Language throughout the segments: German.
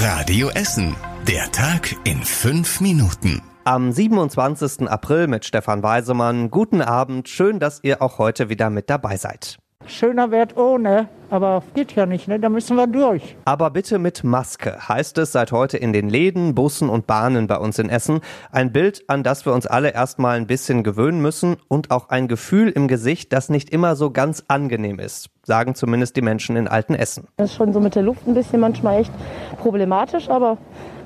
Radio Essen. Der Tag in fünf Minuten. Am 27. April mit Stefan Weisemann. Guten Abend. Schön, dass ihr auch heute wieder mit dabei seid. Schöner Wert ohne, aber geht ja nicht, ne? Da müssen wir durch. Aber bitte mit Maske, heißt es seit heute in den Läden, Bussen und Bahnen bei uns in Essen. Ein Bild, an das wir uns alle erstmal ein bisschen gewöhnen müssen und auch ein Gefühl im Gesicht, das nicht immer so ganz angenehm ist, sagen zumindest die Menschen in Alten Essen. Das ist schon so mit der Luft ein bisschen manchmal echt problematisch, aber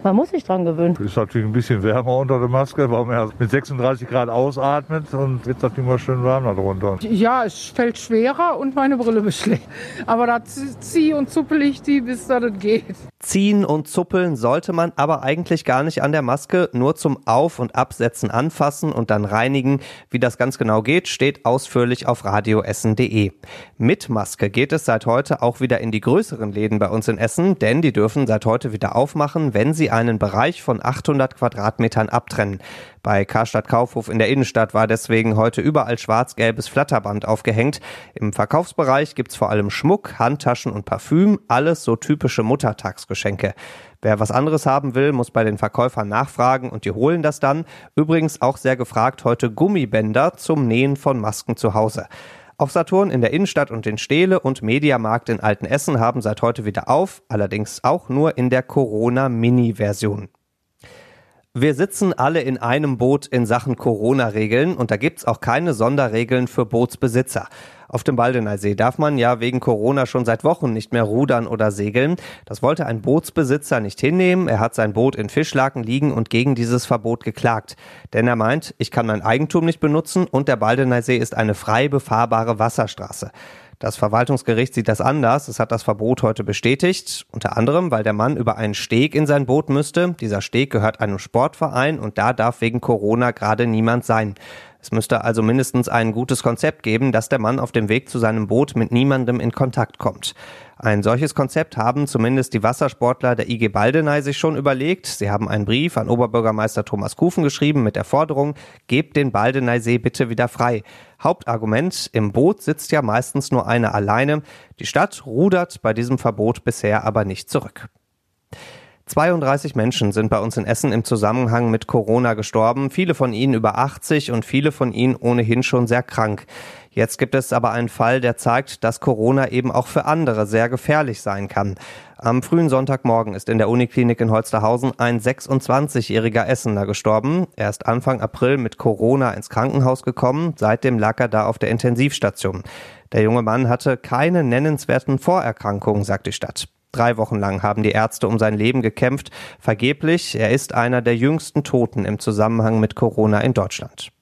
man muss sich dran gewöhnen. Ist natürlich ein bisschen wärmer unter der Maske, weil man ja mit 36 Grad ausatmet und wird natürlich immer schön warm darunter. Ja, es fällt schwerer und meine Brille beschlägt. Aber da ziehe und zuppel ich die, bis das geht. Ziehen und zuppeln sollte man aber eigentlich gar nicht an der Maske, nur zum Auf- und Absetzen anfassen und dann reinigen. Wie das ganz genau geht, steht ausführlich auf radioessen.de. Mit Maske geht es seit heute auch wieder in die größeren Läden bei uns in Essen, denn die dürfen seit heute wieder aufmachen, wenn sie einen Bereich von 800 Quadratmetern abtrennen. Bei Karstadt Kaufhof in der Innenstadt war deswegen heute überall schwarz-gelbes Flatterband aufgehängt. Im Verkaufsbereich gibt's vor allem Schmuck, Handtaschen und Parfüm, alles so typische Muttertagsgeschenke. Wer was anderes haben will, muss bei den Verkäufern nachfragen und die holen das dann. Übrigens auch sehr gefragt heute Gummibänder zum Nähen von Masken zu Hause. Auch Saturn in der Innenstadt und den Stele und Mediamarkt in Altenessen haben seit heute wieder auf, allerdings auch nur in der Corona-Mini-Version. Wir sitzen alle in einem Boot in Sachen Corona-Regeln und da gibt's auch keine Sonderregeln für Bootsbesitzer. Auf dem Baldeneysee darf man ja wegen Corona schon seit Wochen nicht mehr rudern oder segeln. Das wollte ein Bootsbesitzer nicht hinnehmen. Er hat sein Boot in Fischlaken liegen und gegen dieses Verbot geklagt. Denn er meint, ich kann mein Eigentum nicht benutzen und der Baldeneysee ist eine frei befahrbare Wasserstraße. Das Verwaltungsgericht sieht das anders. Es hat das Verbot heute bestätigt. Unter anderem, weil der Mann über einen Steg in sein Boot müsste. Dieser Steg gehört einem Sportverein und da darf wegen Corona gerade niemand sein. Es müsste also mindestens ein gutes Konzept geben, dass der Mann auf dem Weg zu seinem Boot mit niemandem in Kontakt kommt. Ein solches Konzept haben zumindest die Wassersportler der IG Baldeney sich schon überlegt. Sie haben einen Brief an Oberbürgermeister Thomas Kufen geschrieben mit der Forderung, gebt den Baldeneysee bitte wieder frei. Hauptargument, im Boot sitzt ja meistens nur einer alleine. Die Stadt rudert bei diesem Verbot bisher aber nicht zurück. 32 Menschen sind bei uns in Essen im Zusammenhang mit Corona gestorben, viele von ihnen über 80 und viele von ihnen ohnehin schon sehr krank. Jetzt gibt es aber einen Fall, der zeigt, dass Corona eben auch für andere sehr gefährlich sein kann. Am frühen Sonntagmorgen ist in der Uniklinik in Holsterhausen ein 26-jähriger Essener gestorben. Er ist Anfang April mit Corona ins Krankenhaus gekommen. Seitdem lag er da auf der Intensivstation. Der junge Mann hatte keine nennenswerten Vorerkrankungen, sagt die Stadt. Drei Wochen lang haben die Ärzte um sein Leben gekämpft. Vergeblich, er ist einer der jüngsten Toten im Zusammenhang mit Corona in Deutschland.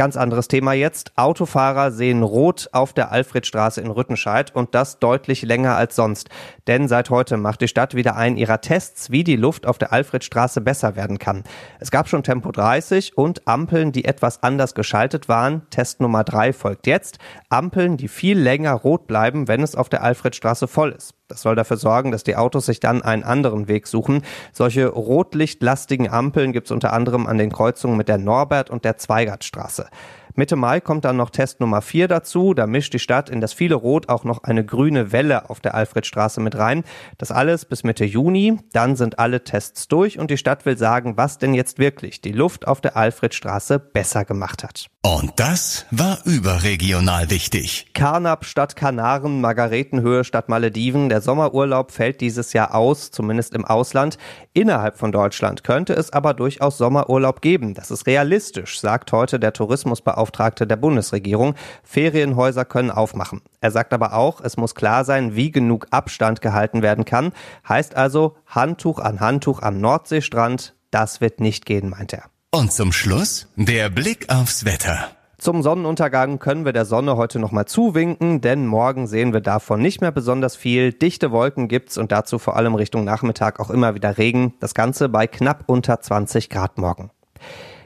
Ganz anderes Thema jetzt. Autofahrer sehen rot auf der Alfredstraße in Rüttenscheid und das deutlich länger als sonst. Denn seit heute macht die Stadt wieder einen ihrer Tests, wie die Luft auf der Alfredstraße besser werden kann. Es gab schon Tempo 30 und Ampeln, die etwas anders geschaltet waren. Test Nummer 3 folgt jetzt. Ampeln, die viel länger rot bleiben, wenn es auf der Alfredstraße voll ist. Das soll dafür sorgen, dass die Autos sich dann einen anderen Weg suchen. Solche rotlichtlastigen Ampeln gibt es unter anderem an den Kreuzungen mit der Norbert- und der Zweigertstraße. Mitte Mai kommt dann noch Test Nummer 4 dazu. Da mischt die Stadt in das viele Rot auch noch eine grüne Welle auf der Alfredstraße mit rein. Das alles bis Mitte Juni. Dann sind alle Tests durch und die Stadt will sagen, was denn jetzt wirklich die Luft auf der Alfredstraße besser gemacht hat. Und das war überregional wichtig. Karnap statt Kanaren, Margaretenhöhe statt Malediven. Der Sommerurlaub fällt dieses Jahr aus, zumindest im Ausland. Innerhalb von Deutschland könnte es aber durchaus Sommerurlaub geben. Das ist realistisch, sagt heute der Tourismusbeauftragte der Bundesregierung. Ferienhäuser können aufmachen. Er sagt aber auch, es muss klar sein, wie genug Abstand gehalten werden kann. Heißt also Handtuch an Handtuch am Nordseestrand. Das wird nicht gehen, meint er. Und zum Schluss der Blick aufs Wetter. Zum Sonnenuntergang können wir der Sonne heute nochmal zuwinken, denn morgen sehen wir davon nicht mehr besonders viel. Dichte Wolken gibt's und dazu vor allem Richtung Nachmittag auch immer wieder Regen. Das Ganze bei knapp unter 20 Grad morgen.